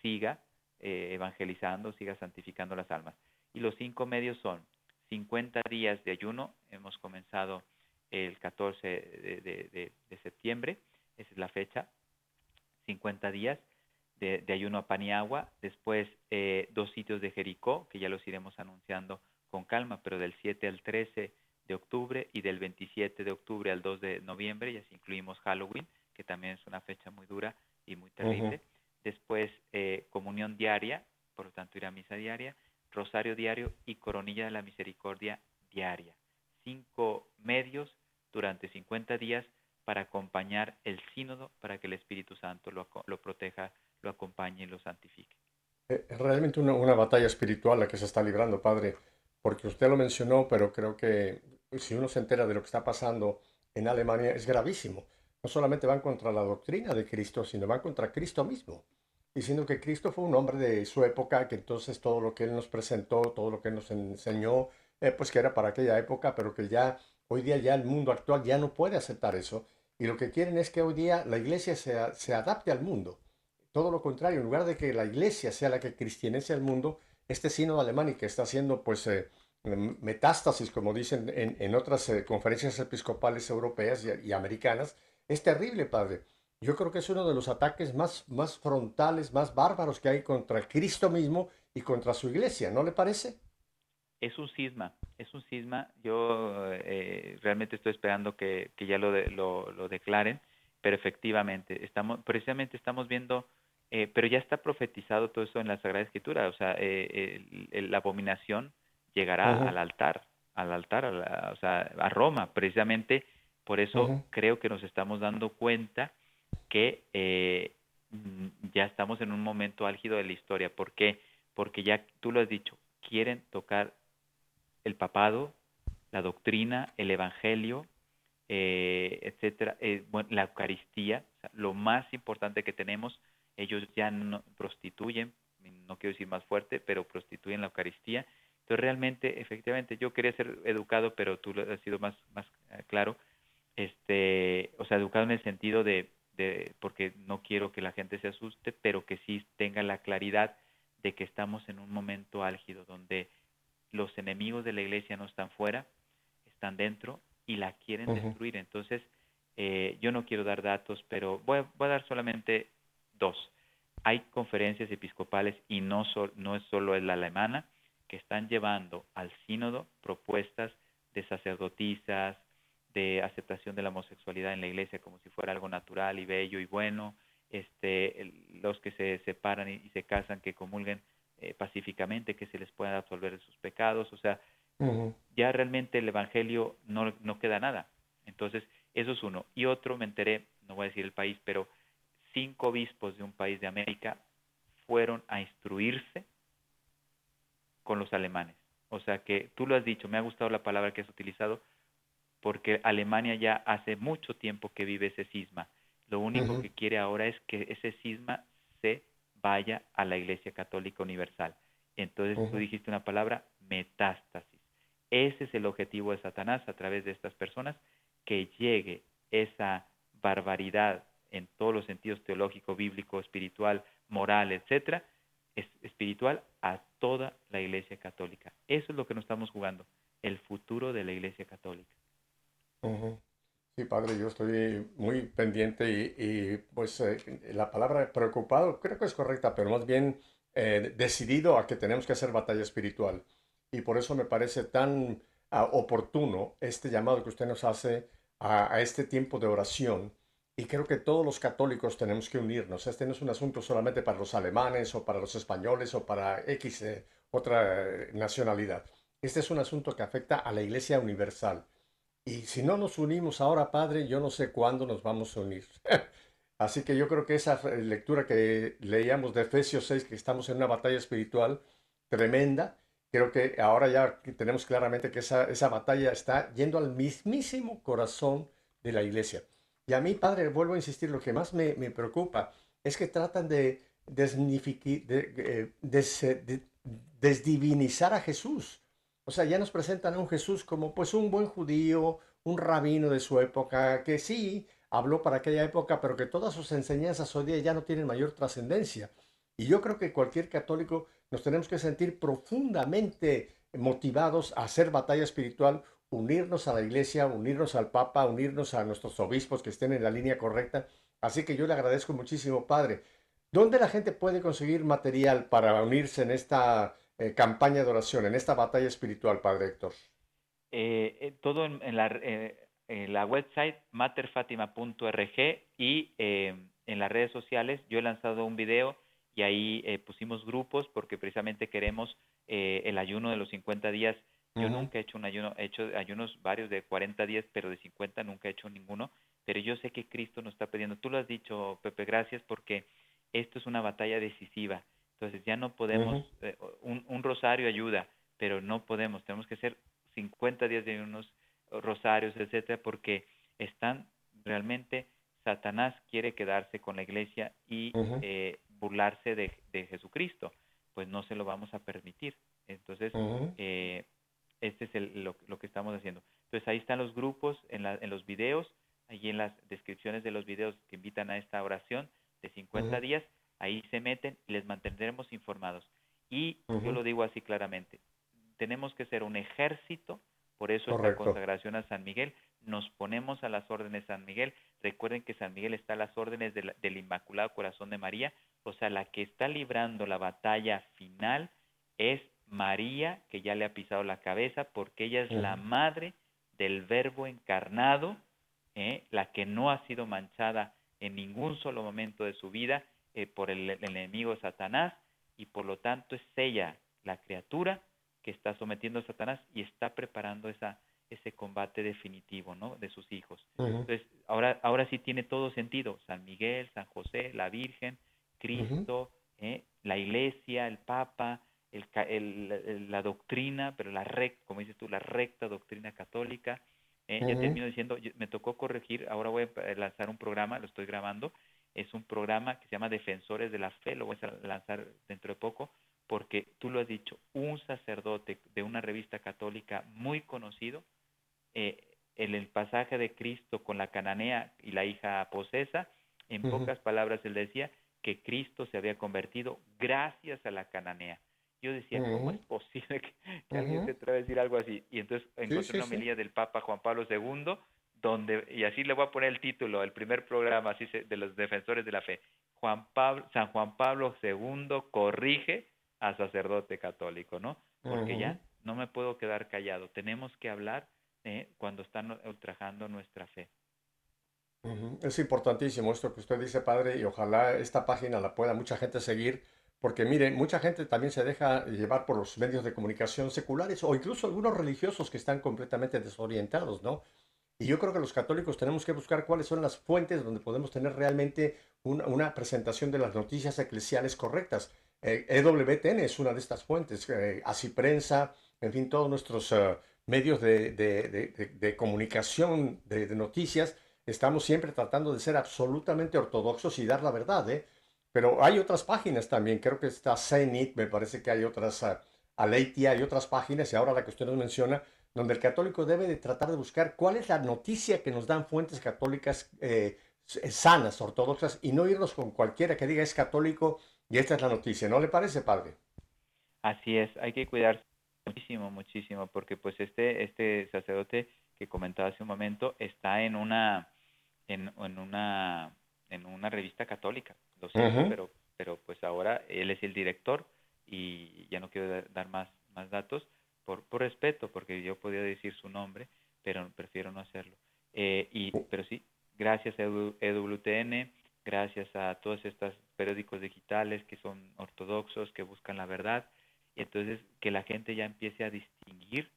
siga eh, evangelizando, siga santificando las almas. Y los cinco medios son 50 días de ayuno, hemos comenzado el 14 de, de septiembre, esa es la fecha, 50 días, de, ayuno a pan y agua, después eh, dos sitios de Jericó, que ya los iremos anunciando con calma, pero del 7 al 13 de octubre y del 27 de octubre al 2 de noviembre, y así incluimos Halloween, que también es una fecha muy dura y muy terrible. Después eh, comunión diaria, por lo tanto ir a misa diaria, rosario diario y coronilla de la misericordia diaria. Cinco medios durante 50 días para acompañar el sínodo, para que el Espíritu Santo lo, lo proteja lo acompañe y lo santifique. Eh, es realmente una, una, batalla espiritual la que se está librando, Padre, porque usted lo mencionó, pero creo que si uno se entera de lo que está pasando en Alemania es gravísimo. No solamente van contra la doctrina de Cristo, sino van contra Cristo mismo, diciendo que Cristo fue un hombre de su época, que entonces todo lo que Él nos presentó, todo lo que nos enseñó, eh, pues que era para aquella época, pero que ya hoy día ya el mundo actual ya no puede aceptar eso. Y lo que quieren es que hoy día la iglesia se, se adapte al mundo todo lo contrario, en lugar de que la iglesia sea la que cristianice al mundo, este sínodo alemán y que está haciendo pues eh, metástasis, como dicen en, otras eh, conferencias episcopales europeas y, americanas, es terrible, padre. Yo creo que es uno de los ataques más, más frontales, más bárbaros que hay contra Cristo mismo y contra su iglesia, ¿no le parece? Es un cisma, es un cisma. Yo eh, realmente estoy esperando que, ya lo, lo, lo declaren, pero efectivamente, estamos, precisamente estamos viendo eh, pero ya está profetizado todo eso en la Sagrada Escritura, o sea, eh, la abominación llegará al altar, al altar, a o sea, a Roma, precisamente por eso creo que nos estamos dando cuenta que eh, ya estamos en un momento álgido de la historia. ¿Por qué? Porque ya tú lo has dicho, quieren tocar el papado, la doctrina, el evangelio, eh, etcétera, eh, bueno, la Eucaristía, lo más importante que tenemos, ellos ya no prostituyen, no quiero decir más fuerte, pero prostituyen la Eucaristía. Entonces realmente, efectivamente, yo quería ser educado, pero tú has sido más, más eh, claro, este, o sea, educado en el sentido de, de, porque no quiero que la gente se asuste, pero que sí tenga la claridad de que estamos en un momento álgido donde los enemigos de la iglesia no están fuera, están dentro y la quieren destruir. Entonces, eh, yo no quiero dar datos, pero voy a, voy a dar solamente dos. Hay conferencias episcopales y no, no es solo la alemana que están llevando al sínodo propuestas de sacerdotisas, de aceptación de la homosexualidad en la iglesia como si fuera algo natural y bello y bueno, este, los que se separan y, se casan, que comulguen eh, pacíficamente, que se les pueda absolver de sus pecados, o sea, ya realmente el Evangelio no, no queda nada. Entonces, eso es uno. Y otro, me enteré, no voy a decir el país, pero cinco obispos de un país de América fueron a instruirse con los alemanes. O sea que tú lo has dicho, me ha gustado la palabra que has utilizado, porque Alemania ya hace mucho tiempo que vive ese cisma. Lo único que quiere ahora es que ese cisma se vaya a la Iglesia Católica Universal. Entonces tú dijiste una palabra, metástasis. Ese es el objetivo de Satanás a través de estas personas, que llegue esa barbaridad en todos los sentidos teológico, bíblico, espiritual, moral, etcétera, espiritual a toda la Iglesia Católica. Eso es lo que nos estamos jugando, el futuro de la Iglesia Católica. Sí, padre, yo estoy muy pendiente y, pues eh, la palabra preocupado creo que es correcta, pero más bien eh, decidido a que tenemos que hacer batalla espiritual. Y por eso me parece tan ah, oportuno este llamado que usted nos hace a, este tiempo de oración. Y creo que todos los católicos tenemos que unirnos. Este no es un asunto solamente para los alemanes o para los españoles o para X eh, otra nacionalidad. Este es un asunto que afecta a la Iglesia Universal. Y si no nos unimos ahora, Padre, yo no sé cuándo nos vamos a unir. Así que yo creo que esa lectura que leíamos de Efesios 6, que estamos en una batalla espiritual tremenda, creo que ahora ya tenemos claramente que esa, esa batalla está yendo al mismísimo corazón de la iglesia. Y a mí, Padre, vuelvo a insistir, lo que más me, me preocupa es que tratan de, de, de desdivinizar a Jesús. O sea, ya nos presentan a un Jesús como pues un buen judío, un rabino de su época, que sí habló para aquella época, pero que todas sus enseñanzas hoy día ya no tienen mayor trascendencia. Y yo creo que cualquier católico nos tenemos que sentir profundamente motivados a hacer batalla espiritual, unirnos a la iglesia, unirnos al Papa, unirnos a nuestros obispos que estén en la línea correcta. Así que yo le agradezco muchísimo, Padre. ¿Dónde la gente puede conseguir material para unirse en esta eh, campaña de oración, en esta batalla espiritual, Padre Héctor? Eh, eh, todo en, la, en, la, website materfatima.org y en las redes sociales. Yo he lanzado un video y ahí pusimos grupos porque precisamente queremos el ayuno de los 50 días. Yo nunca he hecho un ayuno, he hecho ayunos varios de 40 días, pero de 50 nunca he hecho ninguno. Pero yo sé que Cristo nos está pidiendo. Tú lo has dicho, Pepe, gracias porque esto es una batalla decisiva entonces ya no podemos, eh, un, rosario ayuda, pero no podemos, tenemos que hacer 50 días de unos rosarios, etcétera, porque están realmente, Satanás quiere quedarse con la iglesia y eh, burlarse de, Jesucristo, pues no se lo vamos a permitir. Entonces, eh, este es lo, que estamos haciendo. Entonces ahí están los grupos en, en los videos, ahí en las descripciones de los videos que invitan a esta oración de 50 días ahí se meten y les mantendremos informados. Y yo lo digo así claramente, tenemos que ser un ejército, por eso esta consagración a San Miguel, nos ponemos a las órdenes de San Miguel, recuerden que San Miguel está a las órdenes del Inmaculado Corazón de María, o sea, la que está librando la batalla final es María, que ya le ha pisado la cabeza, porque ella es la madre del verbo encarnado, ¿eh? la que no ha sido manchada en ningún solo momento de su vida, eh, por el, enemigo Satanás y por lo tanto es ella, la criatura, que está sometiendo a Satanás y está preparando esa, ese combate definitivo, ¿no? De sus hijos. Entonces, ahora, ahora sí tiene todo sentido. San Miguel, San José, la Virgen, Cristo, ¿eh? la Iglesia, el Papa, el, el- el- la doctrina, pero la recta, como dices tú, la recta doctrina católica. ¿eh? Ya Ujú. termino diciendo, yo- me tocó corregir, ahora voy a eh, lanzar un programa, lo estoy grabando, es un programa que se llama Defensores de la Fe, lo voy a lanzar dentro de poco, porque tú lo has dicho, un sacerdote de una revista católica muy conocido, eh, en el pasaje de Cristo con la cananea y la hija posesa, en Ujú. pocas palabras él decía que Cristo se había convertido gracias a la cananea. Yo decía, ¿cómo es posible que, que alguien se atreva a decir algo así? Y entonces encontré sí, una sí. homilía del Papa Juan Pablo II, donde, y así le voy a poner el título, el primer programa así se- de los defensores de la fe. Juan Pablo, San Juan Pablo II corrige a sacerdote católico, ¿no? Porque ya no me puedo quedar callado. Tenemos que hablar eh, cuando están ultrajando nuestra fe. Es importantísimo esto que usted dice, padre, y ojalá esta página la pueda mucha gente seguir, porque mire, mucha gente también se deja llevar por los medios de comunicación seculares o incluso algunos religiosos que están completamente desorientados, ¿no? Y yo creo que los católicos tenemos que buscar cuáles son las fuentes donde podemos tener realmente una, una presentación de las noticias eclesiales correctas. Eh, EWTN es una de estas fuentes, eh, así prensa, en fin, todos nuestros eh, medios de, de- de- de- comunicación de noticias, estamos siempre tratando de ser absolutamente ortodoxos y dar la verdad, ¿eh? Pero hay otras páginas también, creo que está Zenit, me parece que hay otras, uh, Aleitia, hay otras páginas, y ahora la que usted nos menciona, donde el católico debe de tratar de buscar cuál es la noticia que nos dan fuentes católicas eh, s- sanas, ortodoxas, y no irnos con cualquiera que diga es católico y esta es la noticia. ¿No le parece, padre? Así es, hay que cuidarse muchísimo, muchísimo, porque pues este, este sacerdote que comentaba hace un momento está en una, en, en una, en una revista católica, lo sé, pero, pero pues ahora él es el director y ya no quiero da- dar más, más datos por, por respeto, porque yo podía decir su nombre, pero prefiero no hacerlo. Eh, y, pero sí, gracias a EW- EWTN, gracias a todos estos periódicos digitales que son ortodoxos, que buscan la verdad, y entonces que la gente ya empiece a distinguir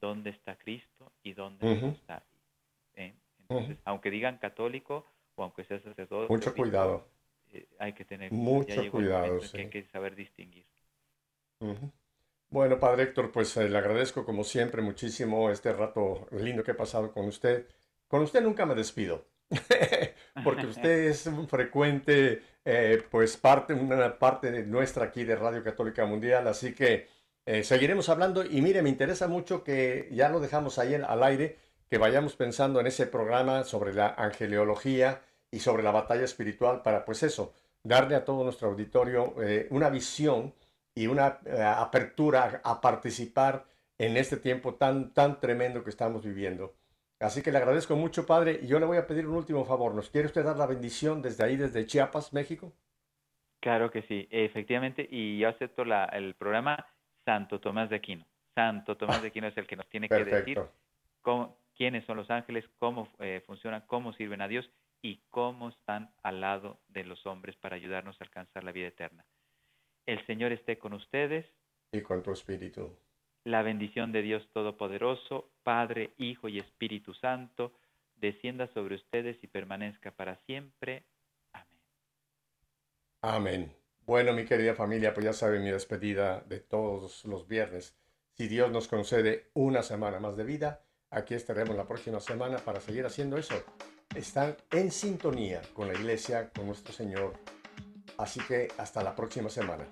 dónde está Cristo y dónde no está. ¿eh? Entonces, aunque digan católico o aunque sea sacerdote, Mucho obispo, cuidado. eh, hay que tener Mucho cuidado, en que sí. hay que saber distinguir. Ujú. Bueno, padre Héctor, pues eh, le agradezco como siempre muchísimo este rato lindo que he pasado con usted. Con usted nunca me despido, porque usted es un frecuente, eh, pues parte, una parte de nuestra aquí de Radio Católica Mundial, así que eh, seguiremos hablando y mire, me interesa mucho que ya lo dejamos ahí al aire, que vayamos pensando en ese programa sobre la angeleología y sobre la batalla espiritual para, pues eso, darle a todo nuestro auditorio eh, una visión y una eh, apertura a, a participar en este tiempo tan, tan tremendo que estamos viviendo. Así que le agradezco mucho, Padre, y yo le voy a pedir un último favor. ¿Nos quiere usted dar la bendición desde ahí, desde Chiapas, México? Claro que sí, efectivamente, y yo acepto la, el programa Santo Tomás de Aquino. Santo Tomás de Aquino es el que nos tiene que decir Perfecto. cómo- quiénes son los ángeles, cómo eh, funcionan, cómo sirven a Dios y cómo están al lado de los hombres para ayudarnos a alcanzar la vida eterna. El Señor esté con ustedes. Y con tu espíritu. La bendición de Dios Todopoderoso, Padre, Hijo y Espíritu Santo, descienda sobre ustedes y permanezca para siempre. Amén. Bueno, mi querida familia, pues ya saben mi despedida de todos los viernes. Si Dios nos concede una semana más de vida, aquí estaremos la próxima semana para seguir haciendo eso. Están en sintonía con la iglesia, con nuestro Señor. Así que hasta la próxima semana.